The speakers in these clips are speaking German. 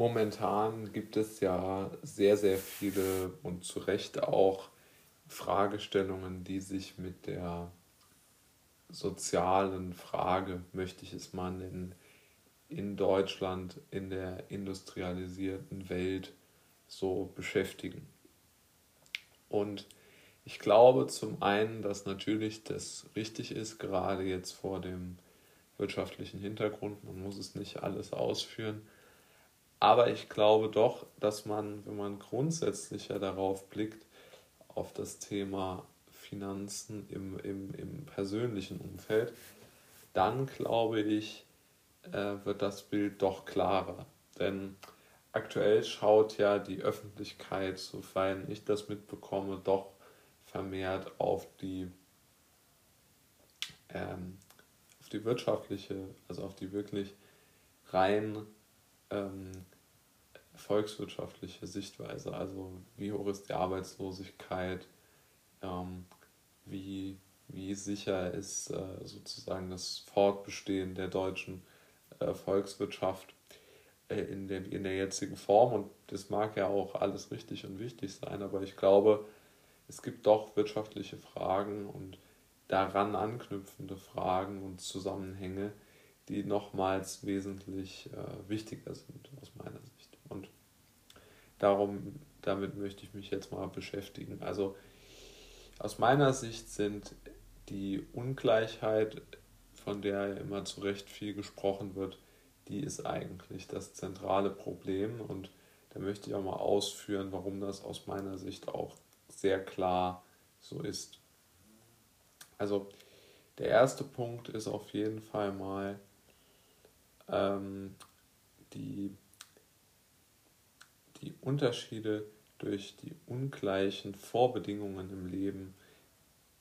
momentan gibt es ja sehr, sehr viele und zu Recht auch Fragestellungen, die sich mit der sozialen Frage, möchte ich es mal nennen, in Deutschland, in der industrialisierten Welt so beschäftigen. Und ich glaube zum einen, dass natürlich das richtig ist, gerade jetzt vor dem wirtschaftlichen Hintergrund. Man muss es nicht alles ausführen. Aber ich glaube doch, dass man, wenn man grundsätzlicher darauf blickt, auf das Thema Finanzen im, im, im persönlichen Umfeld, dann glaube ich, äh, wird das Bild doch klarer. Denn aktuell schaut ja die Öffentlichkeit, sofern ich das mitbekomme, doch vermehrt auf die, ähm, auf die wirtschaftliche, also auf die wirklich rein ähm, volkswirtschaftliche Sichtweise. Also wie hoch ist die Arbeitslosigkeit, ähm, wie, wie sicher ist äh, sozusagen das Fortbestehen der deutschen äh, Volkswirtschaft äh, in, der, in der jetzigen Form. Und das mag ja auch alles richtig und wichtig sein, aber ich glaube, es gibt doch wirtschaftliche Fragen und daran anknüpfende Fragen und Zusammenhänge, die nochmals wesentlich äh, wichtiger sind aus meiner Sicht. Und darum, damit möchte ich mich jetzt mal beschäftigen. Also aus meiner Sicht sind die Ungleichheit, von der ja immer zu Recht viel gesprochen wird, die ist eigentlich das zentrale Problem und da möchte ich auch mal ausführen, warum das aus meiner Sicht auch sehr klar so ist. Also der erste Punkt ist auf jeden Fall mal ähm, die, die Unterschiede durch die ungleichen Vorbedingungen im Leben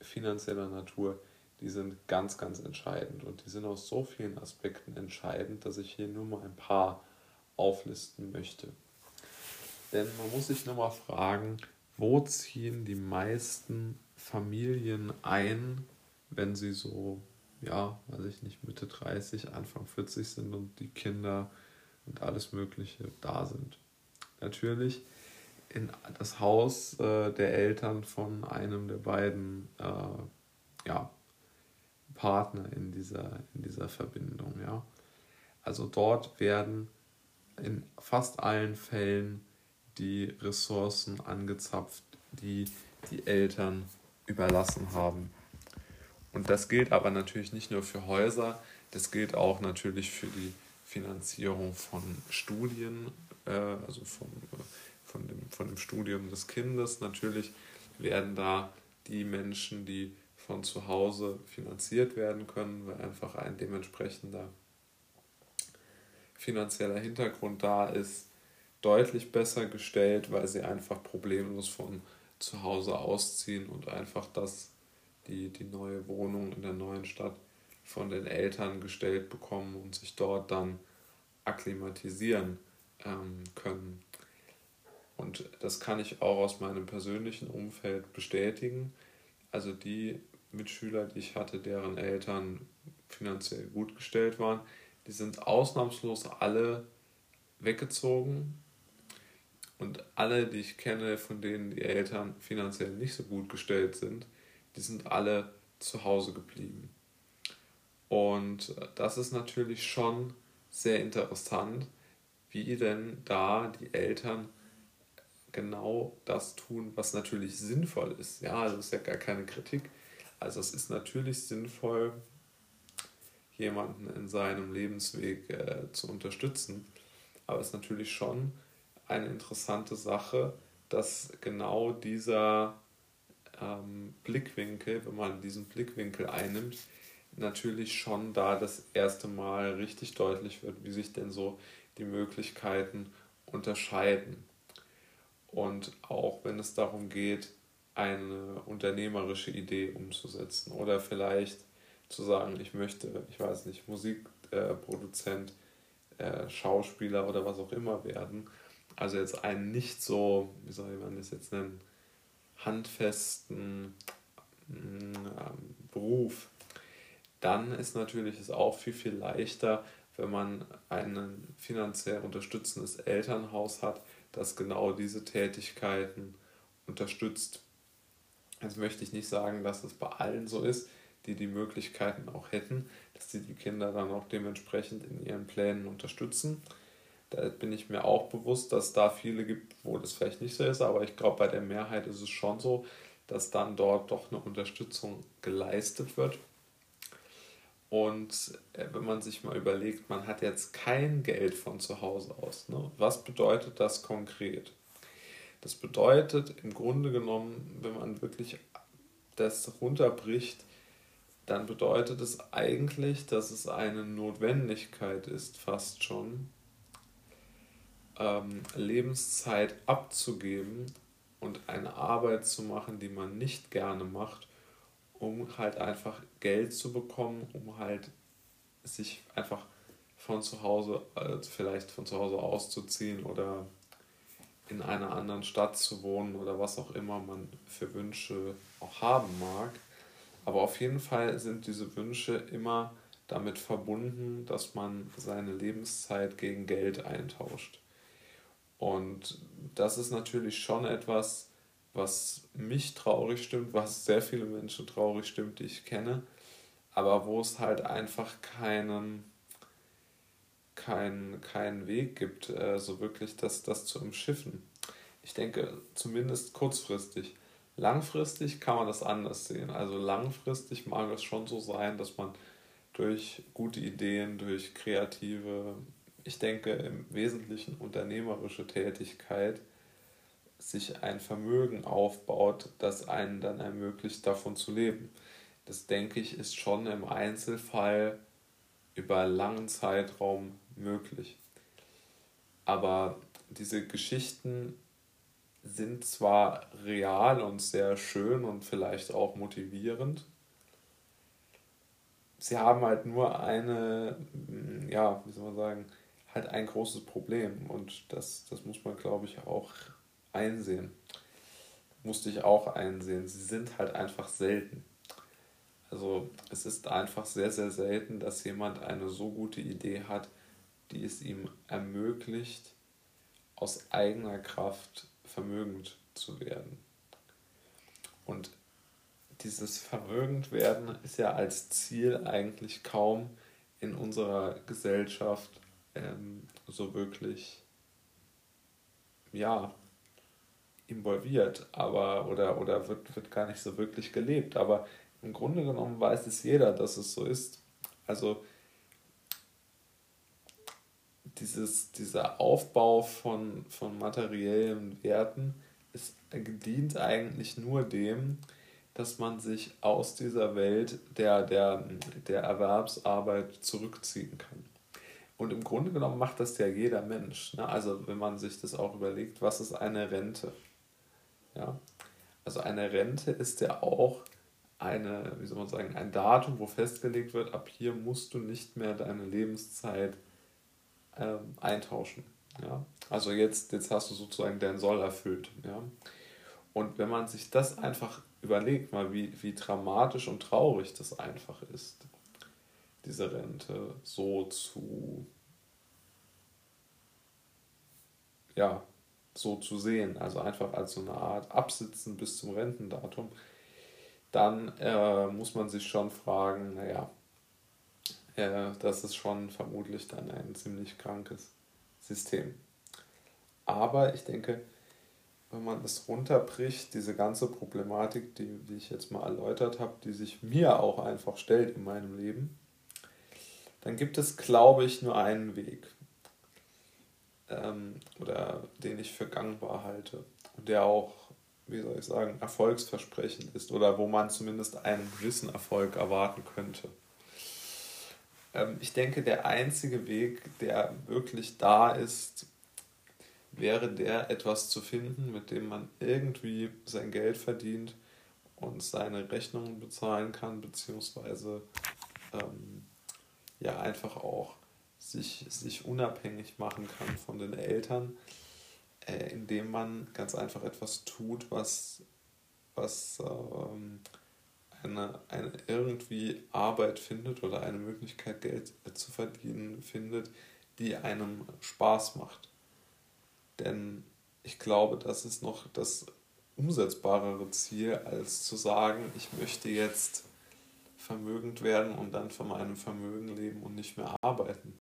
finanzieller Natur, die sind ganz, ganz entscheidend und die sind aus so vielen Aspekten entscheidend, dass ich hier nur mal ein paar auflisten möchte. Denn man muss sich nur mal fragen, wo ziehen die meisten Familien ein, wenn sie so, ja, weiß ich nicht, Mitte 30, Anfang 40 sind und die Kinder und alles Mögliche da sind. Natürlich in das Haus äh, der Eltern von einem der beiden äh, ja, Partner in dieser, in dieser Verbindung. Ja. Also dort werden in fast allen Fällen die Ressourcen angezapft, die die Eltern überlassen haben. Und das gilt aber natürlich nicht nur für Häuser, das gilt auch natürlich für die Finanzierung von Studien, äh, also von, von, dem, von dem Studium des Kindes. Natürlich werden da die Menschen, die von zu Hause finanziert werden können, weil einfach ein dementsprechender finanzieller Hintergrund da ist, deutlich besser gestellt, weil sie einfach problemlos von zu Hause ausziehen und einfach das, die, die neue Wohnung in der neuen Stadt von den Eltern gestellt bekommen und sich dort dann akklimatisieren ähm, können. Und das kann ich auch aus meinem persönlichen Umfeld bestätigen. Also die Mitschüler, die ich hatte, deren Eltern finanziell gut gestellt waren, die sind ausnahmslos alle weggezogen und alle, die ich kenne, von denen die Eltern finanziell nicht so gut gestellt sind, die sind alle zu Hause geblieben. Und das ist natürlich schon sehr interessant, wie denn da die Eltern genau das tun, was natürlich sinnvoll ist. Ja, also ist ja gar keine Kritik. Also es ist natürlich sinnvoll, jemanden in seinem Lebensweg äh, zu unterstützen. Aber es ist natürlich schon eine interessante Sache, dass genau dieser ähm, Blickwinkel, wenn man diesen Blickwinkel einnimmt, natürlich schon da das erste Mal richtig deutlich wird, wie sich denn so die Möglichkeiten unterscheiden. Und auch wenn es darum geht, eine unternehmerische Idee umzusetzen oder vielleicht zu sagen, ich möchte, ich weiß nicht, Musikproduzent, äh, Schauspieler oder was auch immer werden, also jetzt einen nicht so, wie soll man das jetzt nennen, handfesten mm, Beruf, dann ist natürlich es auch viel, viel leichter, wenn man ein finanziell unterstützendes Elternhaus hat, das genau diese Tätigkeiten unterstützt. Jetzt möchte ich nicht sagen, dass es bei allen so ist, die die Möglichkeiten auch hätten, dass sie die Kinder dann auch dementsprechend in ihren Plänen unterstützen. Da bin ich mir auch bewusst, dass da viele gibt, wo das vielleicht nicht so ist, aber ich glaube, bei der Mehrheit ist es schon so, dass dann dort doch eine Unterstützung geleistet wird. Und äh, wenn man sich mal überlegt, man hat jetzt kein Geld von zu Hause aus, ne? was bedeutet das konkret? Das bedeutet im Grunde genommen, wenn man wirklich das runterbricht, dann bedeutet es eigentlich, dass es eine Notwendigkeit ist, fast schon, ähm, Lebenszeit abzugeben und eine Arbeit zu machen, die man nicht gerne macht, um halt einfach Geld zu bekommen, um halt sich einfach von zu Hause, äh, vielleicht von zu Hause auszuziehen oder in einer anderen Stadt zu wohnen oder was auch immer man für Wünsche auch haben mag. Aber auf jeden Fall sind diese Wünsche immer damit verbunden, dass man seine Lebenszeit gegen Geld eintauscht. Und das ist natürlich schon etwas, was mich traurig stimmt, was sehr viele Menschen traurig stimmt, die ich kenne, aber wo es halt einfach keinen, keinen, keinen Weg gibt, äh, so wirklich das, das zu umschiffen. Ich denke, zumindest kurzfristig. Langfristig kann man das anders sehen. Also langfristig mag es schon so sein, dass man durch gute Ideen, durch kreative ich denke, im Wesentlichen unternehmerische Tätigkeit sich ein Vermögen aufbaut, das einen dann ermöglicht, davon zu leben. Das denke ich, ist schon im Einzelfall über einen langen Zeitraum möglich. Aber diese Geschichten sind zwar real und sehr schön und vielleicht auch motivierend, sie haben halt nur eine, ja, wie soll man sagen, halt ein großes Problem und das, das muss man, glaube ich, auch einsehen. Musste ich auch einsehen. Sie sind halt einfach selten. Also es ist einfach sehr, sehr selten, dass jemand eine so gute Idee hat, die es ihm ermöglicht, aus eigener Kraft vermögend zu werden. Und dieses vermögend werden ist ja als Ziel eigentlich kaum in unserer Gesellschaft ähm, so wirklich, ja, involviert, aber oder, oder wird, wird gar nicht so wirklich gelebt. Aber im Grunde genommen weiß es jeder, dass es so ist. Also dieses, dieser Aufbau von, von materiellen Werten ist, dient eigentlich nur dem, dass man sich aus dieser Welt der, der, der Erwerbsarbeit zurückziehen kann. Und im Grunde genommen macht das ja jeder Mensch. Ne? Also wenn man sich das auch überlegt, was ist eine Rente? Ja? Also eine Rente ist ja auch eine, wie soll man sagen, ein Datum, wo festgelegt wird, ab hier musst du nicht mehr deine Lebenszeit ähm, eintauschen. Ja? Also jetzt, jetzt hast du sozusagen dein Soll erfüllt. Ja? Und wenn man sich das einfach überlegt, mal wie, wie dramatisch und traurig das einfach ist, diese Rente so zu, ja, so zu sehen, also einfach als so eine Art Absitzen bis zum Rentendatum, dann äh, muss man sich schon fragen, naja, äh, das ist schon vermutlich dann ein ziemlich krankes System. Aber ich denke, wenn man es runterbricht, diese ganze Problematik, die, die ich jetzt mal erläutert habe, die sich mir auch einfach stellt in meinem Leben, dann gibt es, glaube ich, nur einen Weg. Ähm, oder den ich für gangbar halte. Und der auch, wie soll ich sagen, erfolgsversprechend ist oder wo man zumindest einen gewissen Erfolg erwarten könnte. Ähm, ich denke, der einzige Weg, der wirklich da ist, wäre der, etwas zu finden, mit dem man irgendwie sein Geld verdient und seine Rechnungen bezahlen kann, beziehungsweise ähm, ja einfach auch sich, sich unabhängig machen kann von den Eltern, äh, indem man ganz einfach etwas tut, was, was ähm, eine, eine irgendwie Arbeit findet oder eine Möglichkeit, Geld zu verdienen findet, die einem Spaß macht. Denn ich glaube, das ist noch das umsetzbarere Ziel, als zu sagen, ich möchte jetzt vermögend werden und dann von meinem Vermögen leben und nicht mehr arbeiten.